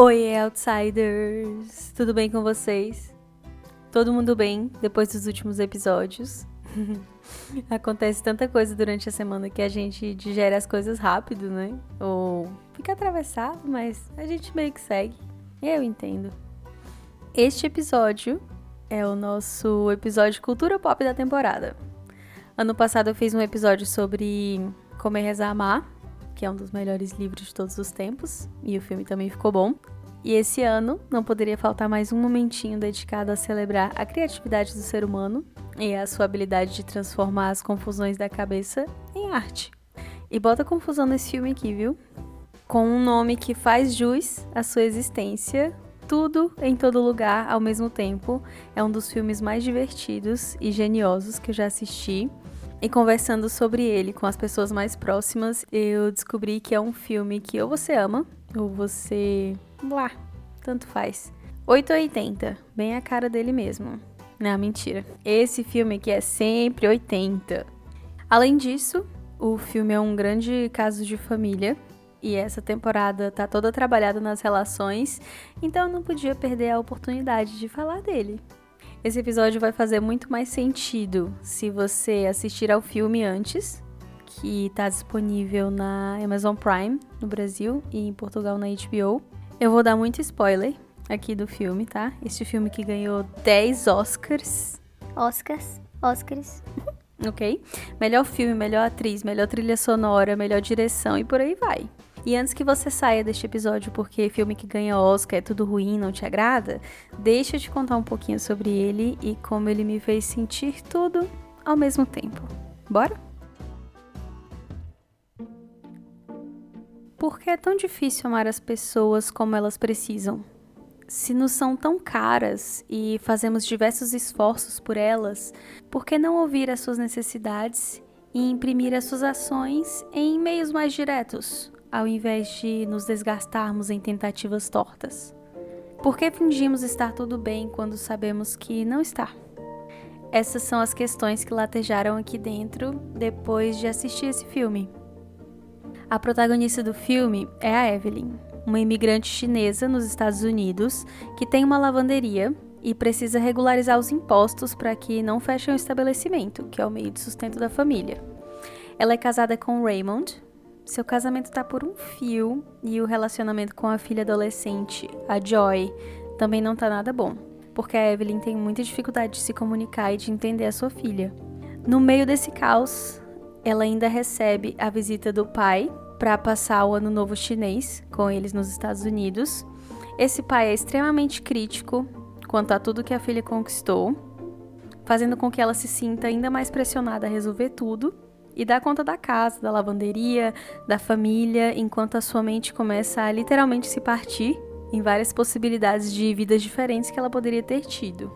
Oi, outsiders! Tudo bem com vocês? Todo mundo bem depois dos últimos episódios? Acontece tanta coisa durante a semana que a gente digere as coisas rápido, né? Ou fica atravessado, mas a gente meio que segue. Eu entendo. Este episódio é o nosso episódio Cultura Pop da temporada. Ano passado eu fiz um episódio sobre Comer, Rezar, Amar, que é um dos melhores livros de todos os tempos, e o filme também ficou bom. E esse ano não poderia faltar mais um momentinho dedicado a celebrar a criatividade do ser humano e a sua habilidade de transformar as confusões da cabeça em arte. E bota confusão nesse filme aqui, viu? com um nome que faz jus à sua existência. Tudo em todo lugar ao mesmo tempo. É um dos filmes mais divertidos e geniosos que eu já assisti. E conversando sobre ele com as pessoas mais próximas, eu descobri que é um filme que ou você ama, ou você. lá, tanto faz. 880, bem a cara dele mesmo. Não, mentira. Esse filme aqui é sempre 80. Além disso, o filme é um grande caso de família e essa temporada tá toda trabalhada nas relações, então eu não podia perder a oportunidade de falar dele. Esse episódio vai fazer muito mais sentido se você assistir ao filme antes, que está disponível na Amazon Prime no Brasil e em Portugal na HBO. Eu vou dar muito spoiler aqui do filme, tá? Este filme que ganhou 10 Oscars. Oscars, Oscars. ok? Melhor filme, melhor atriz, melhor trilha sonora, melhor direção e por aí vai. E antes que você saia deste episódio porque filme que ganha Oscar é tudo ruim, não te agrada, deixa eu te contar um pouquinho sobre ele e como ele me fez sentir tudo ao mesmo tempo. Bora? Por que é tão difícil amar as pessoas como elas precisam? Se nos são tão caras e fazemos diversos esforços por elas, por que não ouvir as suas necessidades e imprimir as suas ações em meios mais diretos, ao invés de nos desgastarmos em tentativas tortas? Por que fingimos estar tudo bem quando sabemos que não está? Essas são as questões que latejaram aqui dentro depois de assistir esse filme. A protagonista do filme é a Evelyn, uma imigrante chinesa nos Estados Unidos que tem uma lavanderia e precisa regularizar os impostos para que não feche o estabelecimento, que é o meio de sustento da família. Ela é casada com Raymond, seu casamento tá por um fio e o relacionamento com a filha adolescente, a Joy, também não tá nada bom, porque a Evelyn tem muita dificuldade de se comunicar e de entender a sua filha. No meio desse caos, ela ainda recebe a visita do pai para passar o ano novo chinês com eles nos Estados Unidos. Esse pai é extremamente crítico quanto a tudo que a filha conquistou, fazendo com que ela se sinta ainda mais pressionada a resolver tudo e dar conta da casa, da lavanderia, da família, enquanto a sua mente começa a literalmente se partir em várias possibilidades de vidas diferentes que ela poderia ter tido.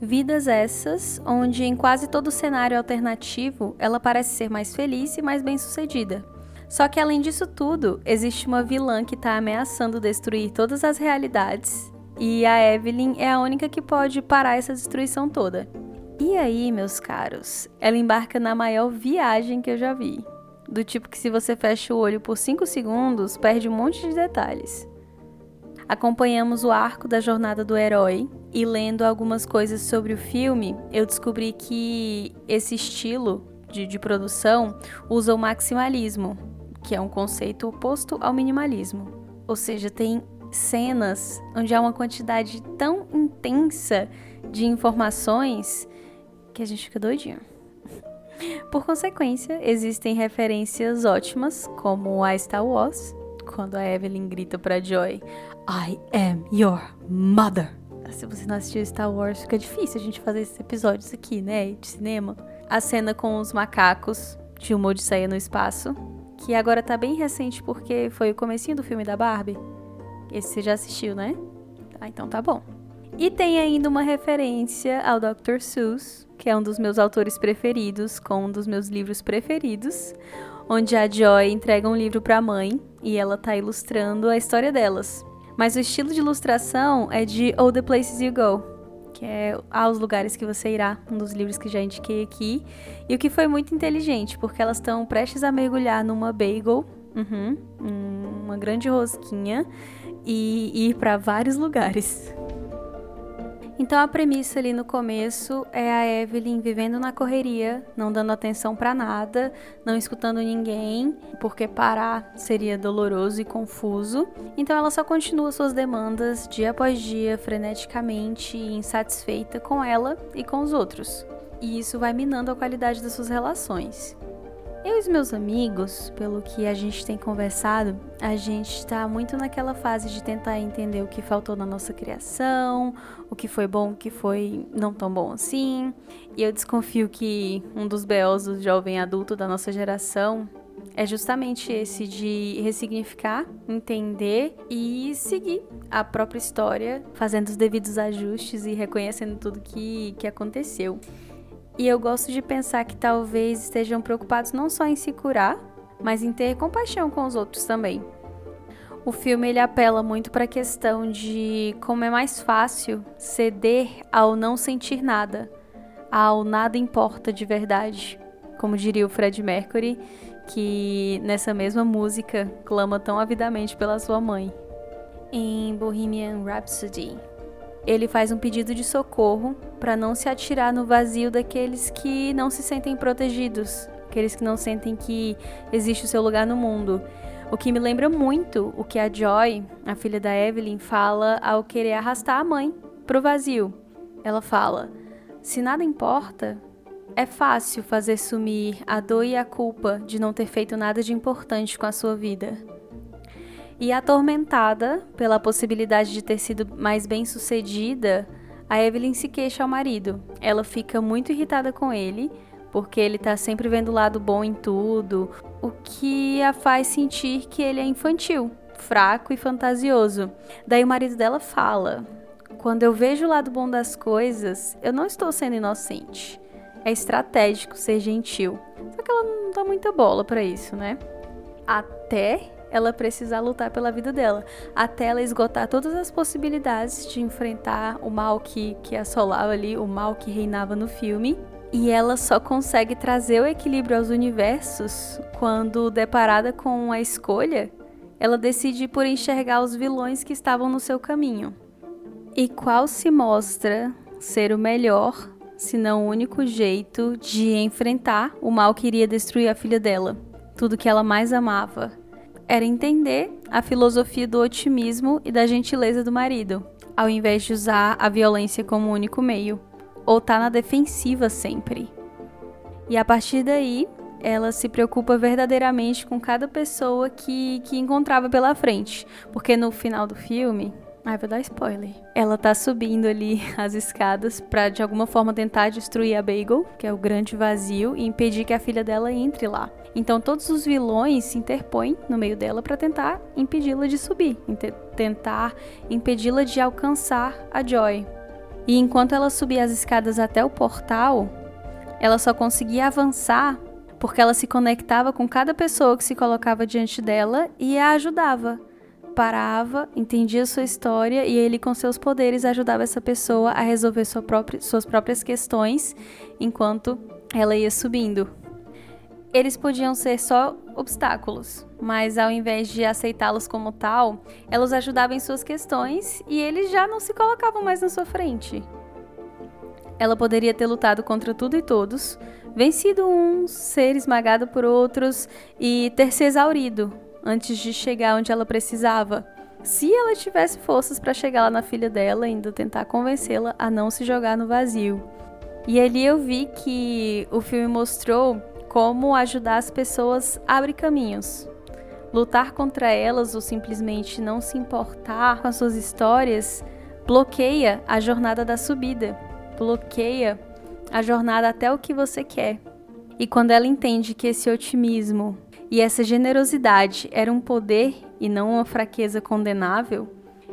Vidas essas onde em quase todo cenário alternativo ela parece ser mais feliz e mais bem-sucedida. Só que além disso tudo, existe uma vilã que está ameaçando destruir todas as realidades, e a Evelyn é a única que pode parar essa destruição toda. E aí, meus caros, ela embarca na maior viagem que eu já vi. Do tipo que se você fecha o olho por 5 segundos, perde um monte de detalhes. Acompanhamos o arco da jornada do herói e lendo algumas coisas sobre o filme, eu descobri que esse estilo de, de produção usa o maximalismo, que é um conceito oposto ao minimalismo. Ou seja, tem cenas onde há uma quantidade tão intensa de informações que a gente fica doidinho. Por consequência, existem referências ótimas, como a Star Wars, quando a Evelyn grita para Joy: I am your mother. Se você não assistiu Star Wars, fica difícil a gente fazer esses episódios aqui, né, de cinema. A cena com os macacos de uma Odisseia no espaço, que agora tá bem recente porque foi o comecinho do filme da Barbie. Esse você já assistiu, né? Ah, então tá bom. E tem ainda uma referência ao Dr. Seuss, que é um dos meus autores preferidos, com um dos meus livros preferidos, onde a Joy entrega um livro para a mãe e ela tá ilustrando a história delas. Mas o estilo de ilustração é de All the Places You Go, que é aos lugares que você irá, um dos livros que já indiquei aqui. E o que foi muito inteligente, porque elas estão prestes a mergulhar numa bagel, uhum, uma grande rosquinha, e ir para vários lugares. Então a premissa ali no começo é a Evelyn vivendo na correria, não dando atenção para nada, não escutando ninguém, porque parar seria doloroso e confuso. Então ela só continua suas demandas dia após dia, freneticamente insatisfeita com ela e com os outros. E isso vai minando a qualidade das suas relações. Eu e os meus amigos, pelo que a gente tem conversado, a gente está muito naquela fase de tentar entender o que faltou na nossa criação, o que foi bom, o que foi não tão bom assim. E eu desconfio que um dos BOs do jovem adulto da nossa geração é justamente esse de ressignificar, entender e seguir a própria história, fazendo os devidos ajustes e reconhecendo tudo que, que aconteceu. E eu gosto de pensar que talvez estejam preocupados não só em se curar, mas em ter compaixão com os outros também. O filme ele apela muito para a questão de como é mais fácil ceder ao não sentir nada, ao nada importa de verdade, como diria o Fred Mercury, que nessa mesma música clama tão avidamente pela sua mãe. Em Bohemian Rhapsody, ele faz um pedido de socorro para não se atirar no vazio daqueles que não se sentem protegidos, aqueles que não sentem que existe o seu lugar no mundo. O que me lembra muito o que a Joy, a filha da Evelyn, fala ao querer arrastar a mãe pro vazio. Ela fala: Se nada importa, é fácil fazer sumir a dor e a culpa de não ter feito nada de importante com a sua vida. E atormentada pela possibilidade de ter sido mais bem sucedida, a Evelyn se queixa ao marido. Ela fica muito irritada com ele, porque ele tá sempre vendo o lado bom em tudo, o que a faz sentir que ele é infantil, fraco e fantasioso. Daí o marido dela fala: Quando eu vejo o lado bom das coisas, eu não estou sendo inocente. É estratégico ser gentil. Só que ela não dá muita bola para isso, né? Até ela precisar lutar pela vida dela, até ela esgotar todas as possibilidades de enfrentar o mal que, que assolava ali, o mal que reinava no filme. E ela só consegue trazer o equilíbrio aos universos quando, deparada com a escolha, ela decide por enxergar os vilões que estavam no seu caminho. E qual se mostra ser o melhor, se não o único jeito de enfrentar o mal que iria destruir a filha dela, tudo que ela mais amava, era entender a filosofia do otimismo e da gentileza do marido, ao invés de usar a violência como único meio, ou tá na defensiva sempre. E a partir daí, ela se preocupa verdadeiramente com cada pessoa que, que encontrava pela frente, porque no final do filme, Ai, vou dar spoiler. Ela tá subindo ali as escadas para de alguma forma tentar destruir a Bagel, que é o grande vazio, e impedir que a filha dela entre lá. Então todos os vilões se interpõem no meio dela para tentar impedi-la de subir, tentar impedi-la de alcançar a Joy. E enquanto ela subia as escadas até o portal, ela só conseguia avançar porque ela se conectava com cada pessoa que se colocava diante dela e a ajudava parava, entendia sua história e ele, com seus poderes, ajudava essa pessoa a resolver sua própria, suas próprias questões enquanto ela ia subindo. Eles podiam ser só obstáculos, mas ao invés de aceitá-los como tal, ela os ajudava em suas questões e eles já não se colocavam mais na sua frente. Ela poderia ter lutado contra tudo e todos, vencido uns, ser esmagado por outros e ter se exaurido, antes de chegar onde ela precisava. Se ela tivesse forças para chegar lá na filha dela, ainda tentar convencê-la a não se jogar no vazio. E ali eu vi que o filme mostrou como ajudar as pessoas abre caminhos. Lutar contra elas ou simplesmente não se importar com as suas histórias bloqueia a jornada da subida, bloqueia a jornada até o que você quer. E quando ela entende que esse otimismo e essa generosidade era um poder e não uma fraqueza condenável,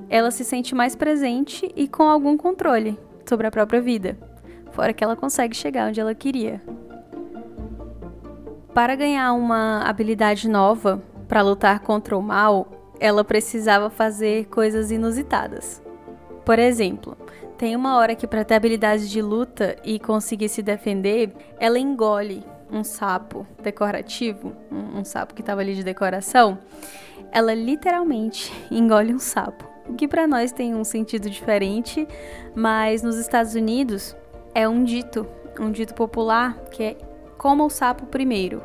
ela se sente mais presente e com algum controle sobre a própria vida, fora que ela consegue chegar onde ela queria. Para ganhar uma habilidade nova para lutar contra o mal, ela precisava fazer coisas inusitadas. Por exemplo, tem uma hora que para ter habilidade de luta e conseguir se defender, ela engole um sapo decorativo, um, um sapo que estava ali de decoração. Ela literalmente engole um sapo, o que para nós tem um sentido diferente, mas nos Estados Unidos é um dito, um dito popular que é coma o sapo primeiro.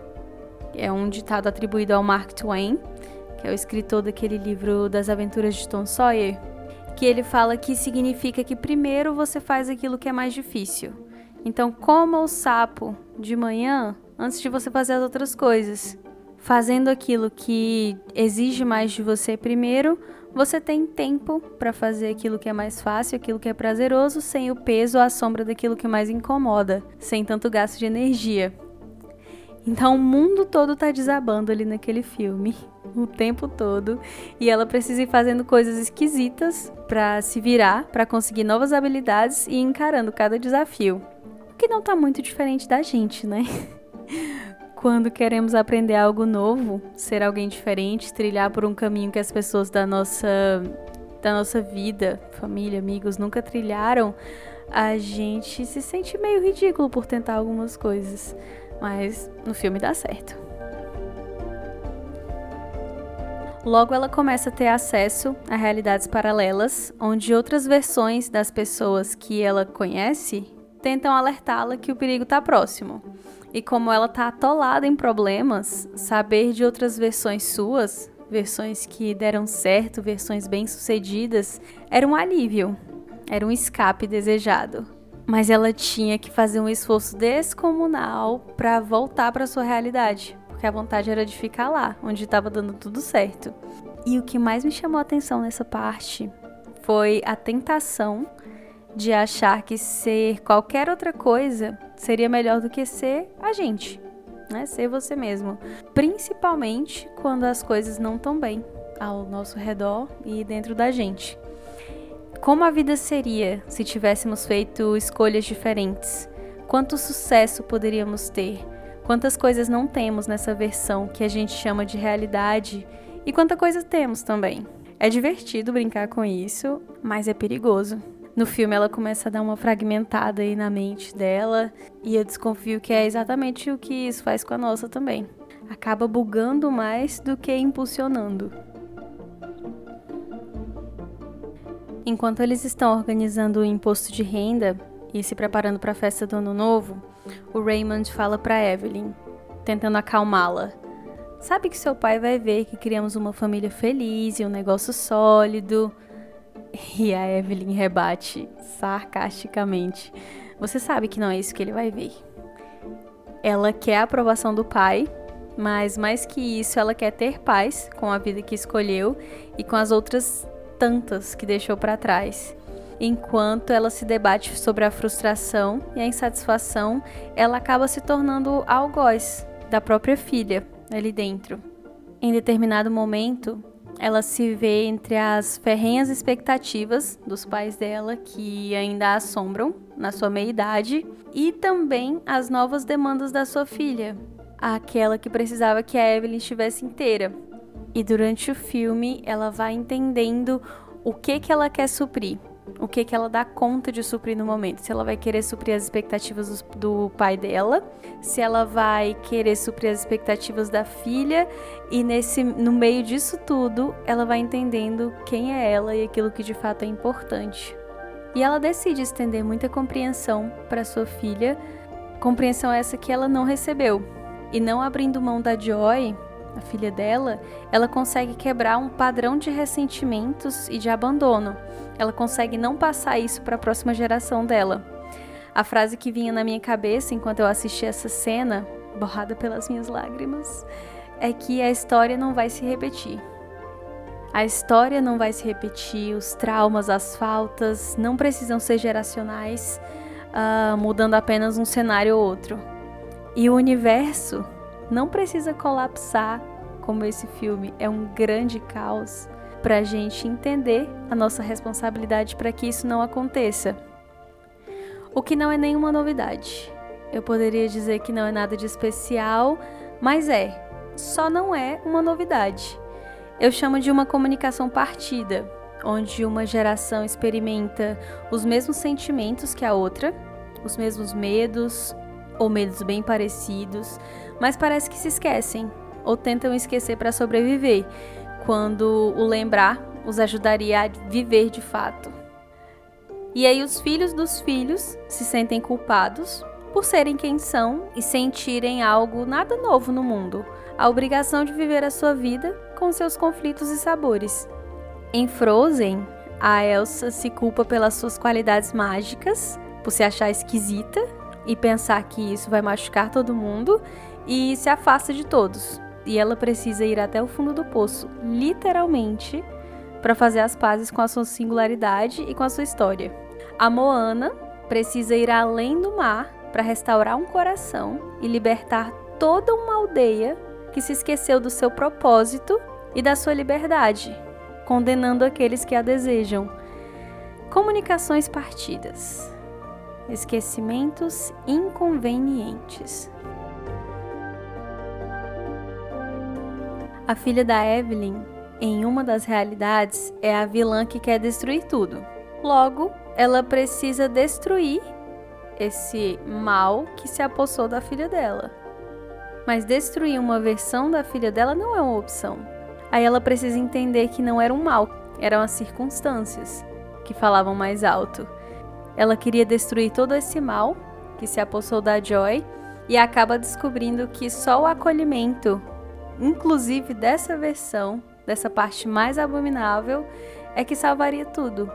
É um ditado atribuído ao Mark Twain, que é o escritor daquele livro das Aventuras de Tom Sawyer, que ele fala que significa que primeiro você faz aquilo que é mais difícil. Então, coma o sapo de manhã antes de você fazer as outras coisas. Fazendo aquilo que exige mais de você primeiro, você tem tempo para fazer aquilo que é mais fácil, aquilo que é prazeroso, sem o peso ou a sombra daquilo que mais incomoda, sem tanto gasto de energia. Então o mundo todo tá desabando ali naquele filme, o tempo todo, e ela precisa ir fazendo coisas esquisitas para se virar, para conseguir novas habilidades e encarando cada desafio. Que não tá muito diferente da gente, né? Quando queremos aprender algo novo, ser alguém diferente, trilhar por um caminho que as pessoas da nossa da nossa vida, família, amigos nunca trilharam, a gente se sente meio ridículo por tentar algumas coisas. Mas no filme dá certo. Logo ela começa a ter acesso a realidades paralelas, onde outras versões das pessoas que ela conhece tentam alertá-la que o perigo está próximo. E como ela está atolada em problemas, saber de outras versões suas, versões que deram certo, versões bem-sucedidas, era um alívio, era um escape desejado mas ela tinha que fazer um esforço descomunal para voltar para sua realidade, porque a vontade era de ficar lá, onde estava dando tudo certo. E o que mais me chamou a atenção nessa parte foi a tentação de achar que ser qualquer outra coisa seria melhor do que ser a gente, né? Ser você mesmo, principalmente quando as coisas não estão bem ao nosso redor e dentro da gente. Como a vida seria se tivéssemos feito escolhas diferentes? Quanto sucesso poderíamos ter? Quantas coisas não temos nessa versão que a gente chama de realidade? E quanta coisa temos também? É divertido brincar com isso, mas é perigoso. No filme ela começa a dar uma fragmentada aí na mente dela, e eu desconfio que é exatamente o que isso faz com a nossa também. Acaba bugando mais do que impulsionando. Enquanto eles estão organizando o imposto de renda e se preparando para a festa do Ano Novo, o Raymond fala para Evelyn, tentando acalmá-la. Sabe que seu pai vai ver que criamos uma família feliz e um negócio sólido. E a Evelyn rebate sarcasticamente. Você sabe que não é isso que ele vai ver. Ela quer a aprovação do pai, mas mais que isso, ela quer ter paz com a vida que escolheu e com as outras tantas que deixou para trás. Enquanto ela se debate sobre a frustração e a insatisfação, ela acaba se tornando algoz da própria filha ali dentro. Em determinado momento, ela se vê entre as ferrenhas expectativas dos pais dela, que ainda a assombram na sua meia-idade, e também as novas demandas da sua filha, aquela que precisava que a Evelyn estivesse inteira, e durante o filme, ela vai entendendo o que que ela quer suprir, o que que ela dá conta de suprir no momento. Se ela vai querer suprir as expectativas do, do pai dela, se ela vai querer suprir as expectativas da filha e nesse no meio disso tudo, ela vai entendendo quem é ela e aquilo que de fato é importante. E ela decide estender muita compreensão para sua filha, compreensão essa que ela não recebeu. E não abrindo mão da Joy, a filha dela, ela consegue quebrar um padrão de ressentimentos e de abandono. Ela consegue não passar isso para a próxima geração dela. A frase que vinha na minha cabeça enquanto eu assistia essa cena, borrada pelas minhas lágrimas, é que a história não vai se repetir. A história não vai se repetir, os traumas, as faltas não precisam ser geracionais, uh, mudando apenas um cenário ou outro. E o universo não precisa colapsar como esse filme é um grande caos para a gente entender a nossa responsabilidade para que isso não aconteça. O que não é nenhuma novidade. Eu poderia dizer que não é nada de especial, mas é. Só não é uma novidade. Eu chamo de uma comunicação partida, onde uma geração experimenta os mesmos sentimentos que a outra, os mesmos medos, ou medos bem parecidos, mas parece que se esquecem ou tentam esquecer para sobreviver, quando o lembrar os ajudaria a viver de fato. E aí os filhos dos filhos se sentem culpados por serem quem são e sentirem algo nada novo no mundo, a obrigação de viver a sua vida com seus conflitos e sabores. Em Frozen, a Elsa se culpa pelas suas qualidades mágicas, por se achar esquisita e pensar que isso vai machucar todo mundo e se afasta de todos. E ela precisa ir até o fundo do poço, literalmente, para fazer as pazes com a sua singularidade e com a sua história. A Moana precisa ir além do mar para restaurar um coração e libertar toda uma aldeia que se esqueceu do seu propósito e da sua liberdade, condenando aqueles que a desejam. Comunicações partidas esquecimentos inconvenientes. A filha da Evelyn, em uma das realidades, é a vilã que quer destruir tudo. Logo, ela precisa destruir esse mal que se apossou da filha dela. Mas destruir uma versão da filha dela não é uma opção. Aí ela precisa entender que não era um mal, eram as circunstâncias que falavam mais alto. Ela queria destruir todo esse mal que se apossou da Joy e acaba descobrindo que só o acolhimento, inclusive dessa versão, dessa parte mais abominável, é que salvaria tudo.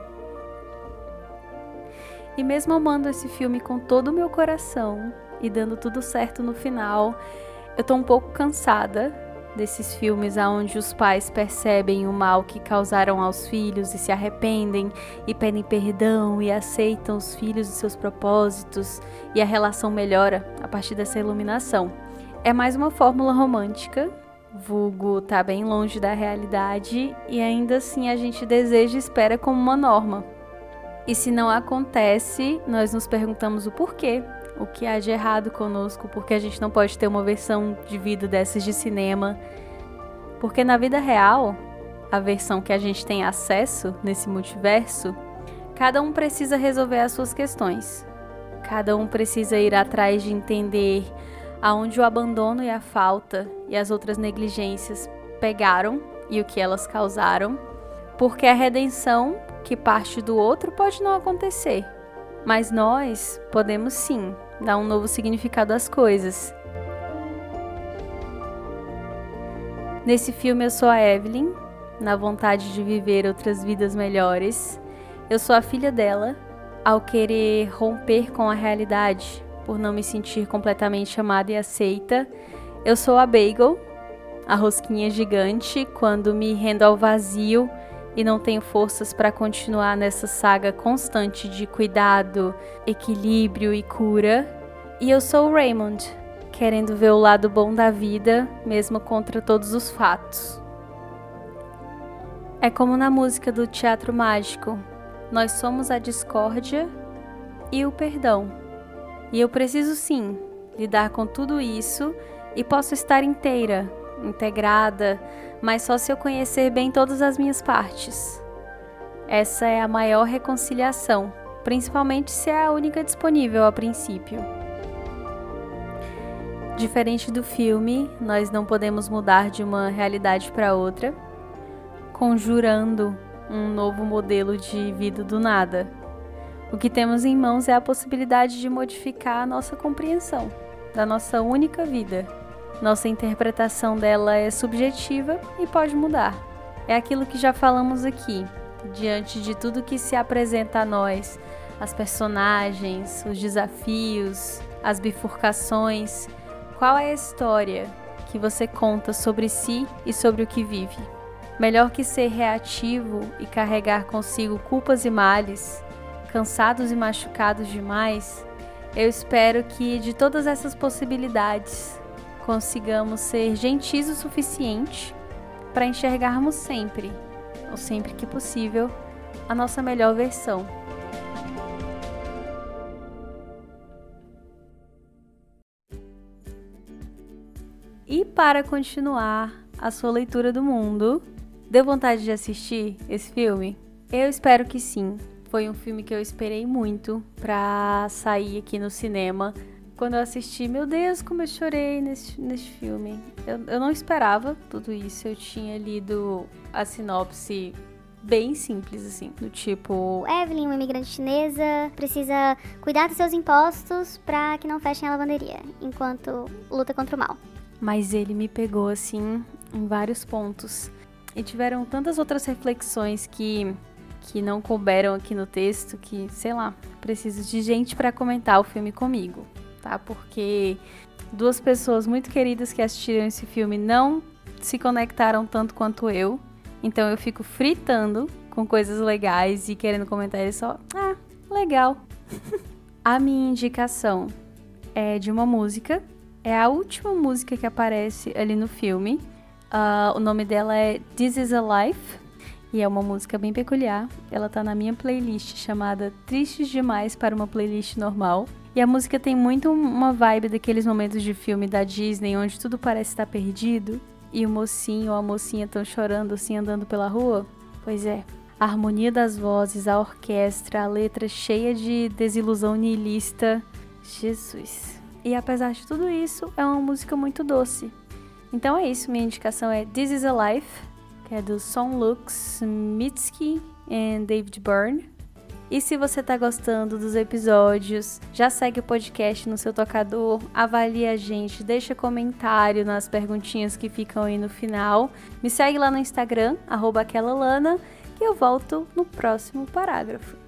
E mesmo amando esse filme com todo o meu coração e dando tudo certo no final, eu tô um pouco cansada desses filmes onde os pais percebem o mal que causaram aos filhos e se arrependem e pedem perdão e aceitam os filhos e seus propósitos e a relação melhora a partir dessa iluminação. É mais uma fórmula romântica, vulgo tá bem longe da realidade e ainda assim a gente deseja e espera como uma norma. E se não acontece, nós nos perguntamos o porquê o que há de errado conosco, porque a gente não pode ter uma versão de vida dessas de cinema. Porque na vida real, a versão que a gente tem acesso nesse multiverso, cada um precisa resolver as suas questões. Cada um precisa ir atrás de entender aonde o abandono e a falta e as outras negligências pegaram e o que elas causaram, porque a redenção que parte do outro pode não acontecer, mas nós podemos sim dar um novo significado às coisas. Nesse filme eu sou a Evelyn, na vontade de viver outras vidas melhores. Eu sou a filha dela, ao querer romper com a realidade, por não me sentir completamente amada e aceita. Eu sou a Bagel, a rosquinha gigante, quando me rendo ao vazio e não tenho forças para continuar nessa saga constante de cuidado, equilíbrio e cura. E eu sou o Raymond, querendo ver o lado bom da vida, mesmo contra todos os fatos. É como na música do Teatro Mágico: nós somos a discórdia e o perdão. E eu preciso sim lidar com tudo isso e posso estar inteira, integrada, mas só se eu conhecer bem todas as minhas partes. Essa é a maior reconciliação, principalmente se é a única disponível a princípio. Diferente do filme, nós não podemos mudar de uma realidade para outra, conjurando um novo modelo de vida do nada. O que temos em mãos é a possibilidade de modificar a nossa compreensão da nossa única vida nossa interpretação dela é subjetiva e pode mudar. É aquilo que já falamos aqui. Diante de tudo que se apresenta a nós, as personagens, os desafios, as bifurcações, qual é a história que você conta sobre si e sobre o que vive? Melhor que ser reativo e carregar consigo culpas e males, cansados e machucados demais, eu espero que de todas essas possibilidades consigamos ser gentis o suficiente para enxergarmos sempre ou sempre que possível, a nossa melhor versão. E para continuar a sua leitura do mundo, deu vontade de assistir esse filme? Eu espero que sim. Foi um filme que eu esperei muito pra sair aqui no cinema. Quando eu assisti, meu Deus, como eu chorei nesse, nesse filme. Eu, eu não esperava tudo isso. Eu tinha lido a sinopse bem simples, assim, do tipo. Evelyn, uma imigrante chinesa, precisa cuidar dos seus impostos pra que não fechem a lavanderia, enquanto luta contra o mal mas ele me pegou assim em vários pontos. E tiveram tantas outras reflexões que que não couberam aqui no texto que, sei lá, preciso de gente para comentar o filme comigo, tá? Porque duas pessoas muito queridas que assistiram esse filme não se conectaram tanto quanto eu. Então eu fico fritando com coisas legais e querendo comentar e só, ah, legal. A minha indicação é de uma música é a última música que aparece ali no filme. Uh, o nome dela é This Is a Life. E é uma música bem peculiar. Ela tá na minha playlist chamada Tristes Demais para uma playlist normal. E a música tem muito uma vibe daqueles momentos de filme da Disney onde tudo parece estar perdido e o mocinho ou a mocinha estão chorando assim andando pela rua. Pois é, a harmonia das vozes, a orquestra, a letra cheia de desilusão niilista. Jesus. E apesar de tudo isso, é uma música muito doce. Então é isso, minha indicação é This Is a Life, que é do Son Lux, Mitski e David Byrne. E se você está gostando dos episódios, já segue o podcast no seu tocador, avalie a gente, deixa comentário nas perguntinhas que ficam aí no final. Me segue lá no Instagram, aquela Lana, que eu volto no próximo parágrafo.